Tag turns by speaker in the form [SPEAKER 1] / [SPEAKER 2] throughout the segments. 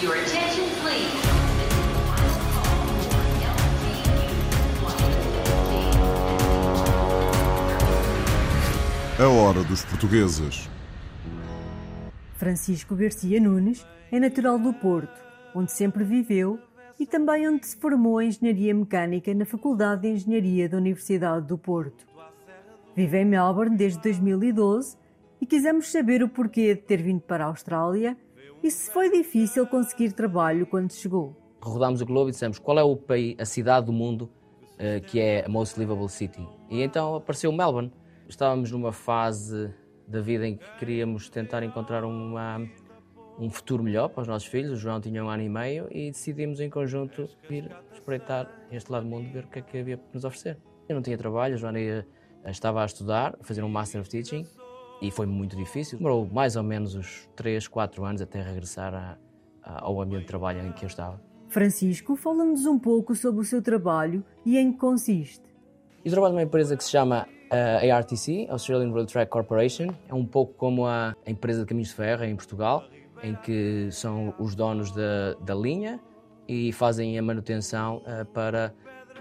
[SPEAKER 1] Your attention, please.
[SPEAKER 2] A hora dos portugueses.
[SPEAKER 3] Francisco Garcia Nunes é natural do Porto, onde sempre viveu e também onde se formou em Engenharia Mecânica na Faculdade de Engenharia da Universidade do Porto. Vive em Melbourne desde 2012 e quisemos saber o porquê de ter vindo para a Austrália e se foi difícil conseguir trabalho quando chegou.
[SPEAKER 4] rodámos o globo e dissemos qual é o país, a cidade do mundo eh, que é a most livable city. E então apareceu Melbourne. Estávamos numa fase da vida em que queríamos tentar encontrar uma, um futuro melhor para os nossos filhos. O João tinha um ano e meio e decidimos em conjunto vir espreitar este lado do mundo, ver o que é que havia para nos oferecer. Eu não tinha trabalho, a Joana ia- estava a estudar, a fazer um Master of Teaching e foi muito difícil. Demorou mais ou menos uns 3, 4 anos até regressar a- a- ao ambiente de trabalho em que eu estava.
[SPEAKER 3] Francisco fala-nos um pouco sobre o seu trabalho e em que consiste.
[SPEAKER 4] Eu trabalho numa empresa que se chama eh, ARTC, Australian Rail Track Corporation. É um pouco como a empresa de caminhos de ferro em Portugal, em que são os donos da, da linha e fazem a manutenção eh, para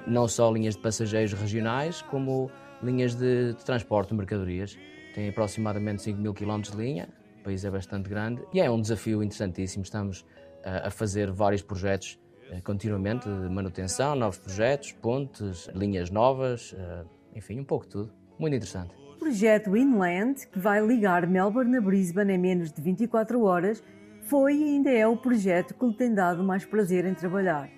[SPEAKER 4] não só linhas de passageiros regionais, como linhas de, de transporte de mercadorias. Tem aproximadamente 5 mil quilómetros de linha, o país é bastante grande e é um desafio interessantíssimo. Estamos eh, a fazer vários projetos eh, continuamente de manutenção, novos projetos, pontes, linhas novas, eh, enfim, um pouco de tudo. Muito interessante.
[SPEAKER 3] O projeto Inland, que vai ligar Melbourne a Brisbane em menos de 24 horas, foi e ainda é o projeto que lhe tem dado mais prazer em trabalhar.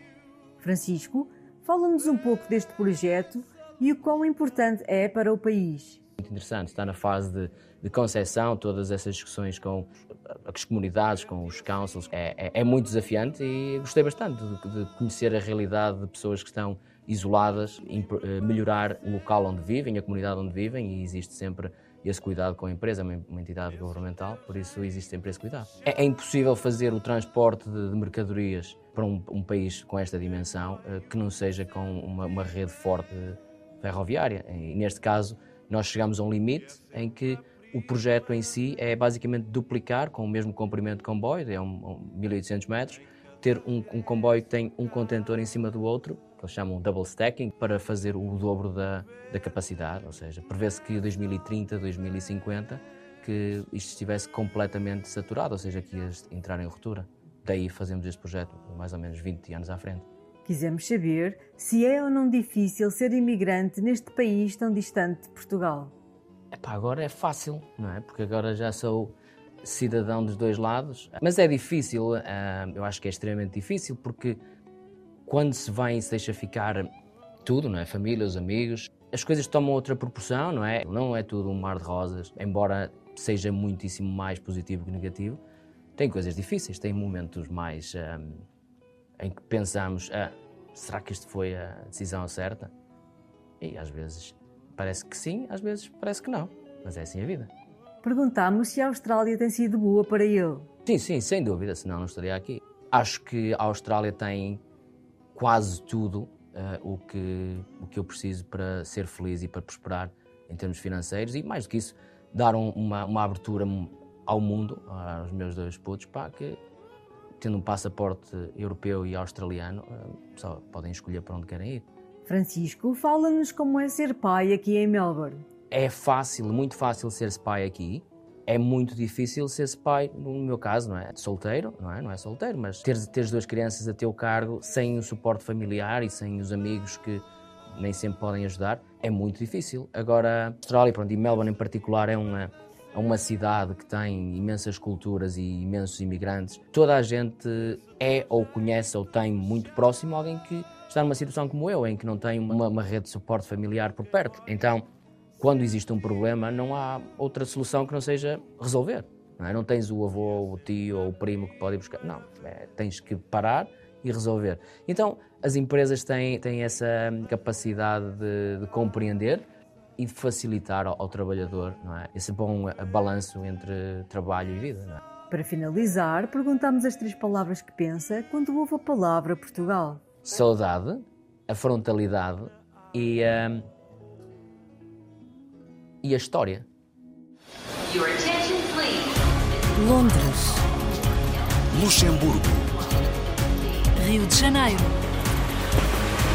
[SPEAKER 3] Francisco, fala-nos um pouco deste projeto e o quão importante é para o país.
[SPEAKER 4] Muito interessante, está na fase de, de concessão, todas essas discussões com as comunidades, com os councils, é, é- é muito desafiante e gostei bastante de, de conhecer a realidade de pessoas que estão isoladas, eh, melhorar o local onde vivem, a comunidade onde vivem e existe sempre esse cuidado com a empresa, uma uma entidade governamental, por isso existe sempre esse cuidado. É, é impossível fazer o transporte de, de mercadorias para um, um país com esta dimensão eh, que não seja com uma, uma rede forte ferroviária. E neste caso, nós chegamos a um limite em que o projeto em si é basicamente duplicar com o mesmo comprimento de comboio, é um, um 1800 metros, ter um, um comboio que tem um contentor em cima do outro, que eles chamam double stacking, para fazer o dobro da, da capacidade, ou seja, prevê-se que em 2030, 2050, que isto estivesse completamente saturado, ou seja, que ia entrar em ruptura. Daí fazemos este projeto mais ou menos 20 anos à frente.
[SPEAKER 3] Quisemos saber se é ou não difícil ser imigrante neste país tão distante de Portugal.
[SPEAKER 4] Epá, agora é fácil, não é? Porque agora já sou cidadão dos dois lados. Mas é difícil, ah, eu acho que é extremamente difícil, porque quando se vem se deixa ficar tudo, não é? Família, os amigos, as coisas tomam outra proporção, não é? Não é tudo um mar de rosas, embora seja muitíssimo mais positivo que negativo. Tem coisas difíceis, tem momentos mais ah, em que pensamos, ah, será que isto foi a decisão certa? E às vezes parece que sim, às vezes parece que não. Mas é assim a vida.
[SPEAKER 3] Perguntámos se a Austrália tem sido boa para ele.
[SPEAKER 4] Sim, sim, sem dúvida, senão não estaria aqui. Acho que a Austrália tem quase tudo eh, o, que, o que eu preciso para ser feliz e para prosperar em termos financeiros e, mais do que isso, dar um- uma, uma abertura ao mundo, aos meus dois putos, pá, que tendo um passaporte europeu e australiano, eh, só podem escolher para onde querem ir.
[SPEAKER 3] Francisco fala-nos como é ser pai aqui em Melbourne.
[SPEAKER 4] É fácil, muito fácil ser-se pai aqui. É muito difícil ser-se pai, no meu caso, não é? Solteiro, não é? Não é solteiro, mas ter, teres duas crianças a teu cargo sem o suporte familiar e sem os amigos que nem sempre podem ajudar, é muito difícil. Agora, a Austrália, pronto, e Melbourne em particular, é uma, é uma cidade que tem imensas culturas e imensos imigrantes. Toda a gente é ou conhece ou tem muito próximo alguém que está numa situação como eu, em que não tem uma, uma rede de suporte familiar por perto. Então, quando existe um problema, não há outra solução que não seja resolver. Não, é? não tens o avô, o tio ou o primo que pode ir buscar. Não, é, tens que parar e resolver. Então, as empresas têm, têm essa capacidade de, de compreender e de facilitar ao, ao trabalhador não é? esse bom eh, balanço entre trabalho e vida. Não é?
[SPEAKER 3] Para finalizar, perguntamos as três palavras que pensa quando ouve a palavra Portugal.
[SPEAKER 4] Saudade, a frontalidade e, a e a história.
[SPEAKER 1] Your attention, please.
[SPEAKER 5] Londres,
[SPEAKER 2] Luxemburgo.
[SPEAKER 1] Rio de Janeiro,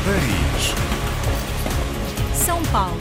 [SPEAKER 2] Paris,
[SPEAKER 1] São Paulo,